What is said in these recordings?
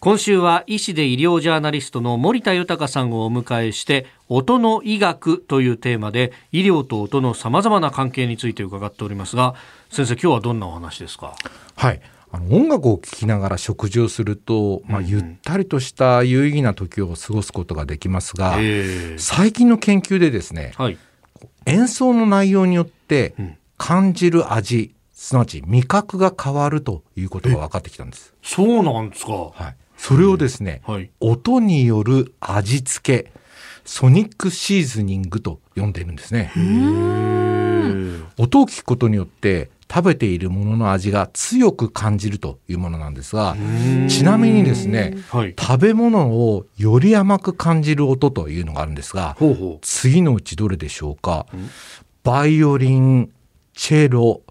今週は医師で医療ジャーナリストの森田豊さんをお迎えして音の医学というテーマで医療と音のさまざまな関係について伺っておりますが先生今日はどんなお話ですか？はいあの音楽を聴きながら食事をすると、まあ、ゆったりとした有意義な時を過ごすことができますが、最近の研究でですね、はい、演奏の内容によって感じる味、すなわち味覚が変わるということが分かってきたんです。そうなんですか？はい。それをですね、はい、音による味付け、ソニックシーズニングと呼んでいるんですね。音を聞くことによって食べているものの味が強く感じるというものなんですがちなみにですね、はい、食べ物をより甘く感じる音というのがあるんですが次のうちどれでしょうか？バイオリンチェロ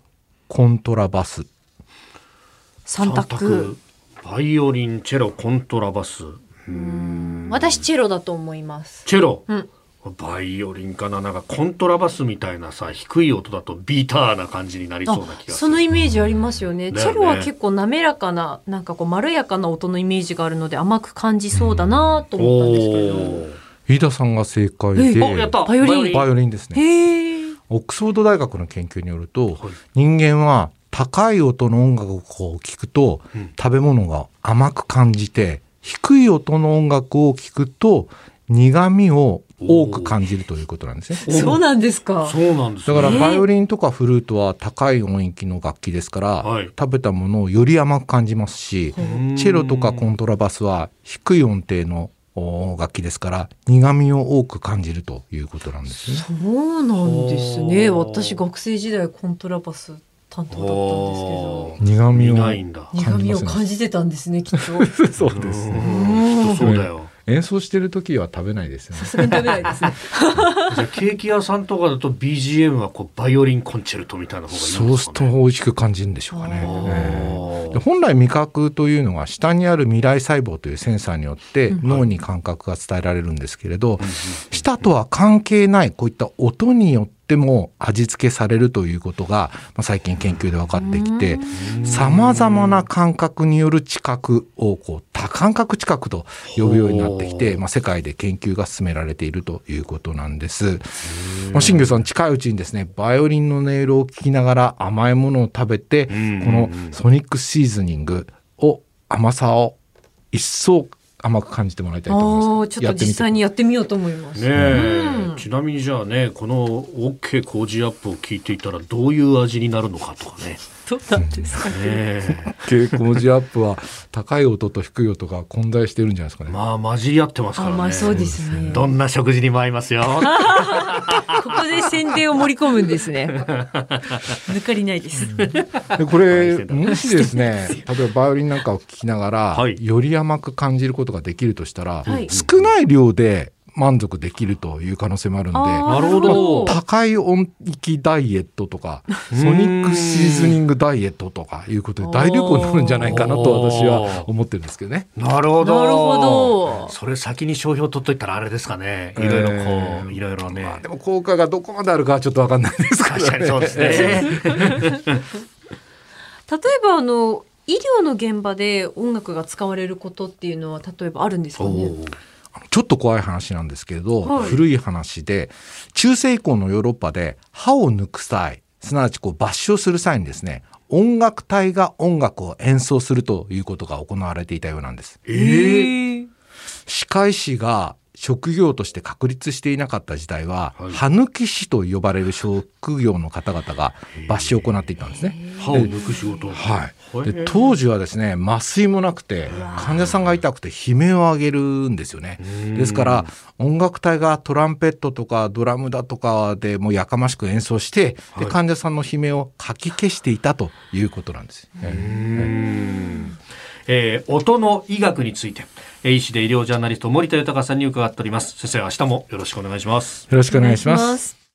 コントラバス。三択バイオリンチェロコントラバス。私チェロだと思います。チェロ、うん、バイオリンかな？なんかコントラバスみたいなさ低い音だとビーターな感じになりそうな気がする。そのイメージありますよね、ね、チェロは結構滑らかななんかこうまろやかな音のイメージがあるので甘く感じそうだなと思ったんですけど、飯田さんが正解で。バイオリン。バイオリン。ですね。オックスフォード大学の研究によると、はい、人間は高い音の音楽を聴くと、うん、食べ物が甘く感じて低い音の音楽を聴くと苦味を多く感じるということなんですね。そうなんですか。そうなんです、ね、だからバイオリンとかフルートは高い音域の楽器ですから、はい、食べたものをより甘く感じますし、チェロとかコントラバスは低い音程の楽器ですから苦味を多く感じるということなんですね。そうなんですね。私学生時代コントラバス担当だったんですけど苦味を苦味を感じてたんですねきっと。そうですね。そうだよ。演奏してる時は食べないですよね。さすがに食べないですね。じゃケーキ屋さんとかだと BGM はこうバイオリンコンチェルトみたいな方がいいんですか、ね、そうすると美味しく感じるんでしょうかね。本来味覚というのは下にある未来細胞というセンサーによって脳に感覚が伝えられるんですけれど、舌とは関係ないこういった音によってっても味付けされるということが、まあ、最近研究で分かってきてさまざまな感覚による知覚をこう多感覚知覚と呼ぶようになってきて、まあ、世界で研究が進められているということなんです。まあ、新庄さん近いうちにですねバイオリンの音色を聞きながら甘いものを食べてこのソニックシーズニングを甘さを一層甘く感じてもらいたいと思います。ちょっと実際にやってみようと思います。ね、うん、ちなみにじゃあね、この OK 工事アップを聞いていたらどういう味になるのかとかね。どうなんですかね。蛍光時アップは高い音と低い音が混在してるんじゃないですかね。まあ混じり合ってますからね。まあそうですね。どんな食事にも合いますよ。ここで宣伝を盛り込むんですね。抜かりないです。でこれもしですね、例えばバイオリンなんかを聞きながら、はい、より甘く感じることができるとしたら、はい、少ない量で満足できるという可能性もあるのでなるほど、高い音域ダイエットとかソニックシーズニングダイエットとかいうことで大流行になるんじゃないかなと私は思ってるんですけどね。なるほど。なるほど。それ先に商標取っといたらあれですかね。いろいろこう、えー、いろいろね、まあ。でも効果がどこまであるかはちょっとわかんないですから、ね、確かにそうですね。例えばあの医療の現場で音楽が使われることっていうのは例えばあるんですかね？ちょっと怖い話なんですけれど、はい、古い話で中世以降のヨーロッパで歯を抜く際すなわちこう抜歯する際にですね音楽隊が音楽を演奏するということが行われていたようなんです。えー、歯科医師が職業として確立していなかった時代は、はい、歯抜き師と呼ばれる職業の方々が抜歯を行っていたんですね。歯を抜く仕事。はい。で当時はですね麻酔もなくて患者さんが痛くて悲鳴を上げるんですよね。ですから音楽隊がトランペットとかドラムだとかでもうやかましく演奏して、はい、で患者さんの悲鳴をかき消していたということなんです。えー、音の医学について医師で医療ジャーナリスト森田豊さんに伺っております。先生明日もよろしくお願いします。よろしくお願いします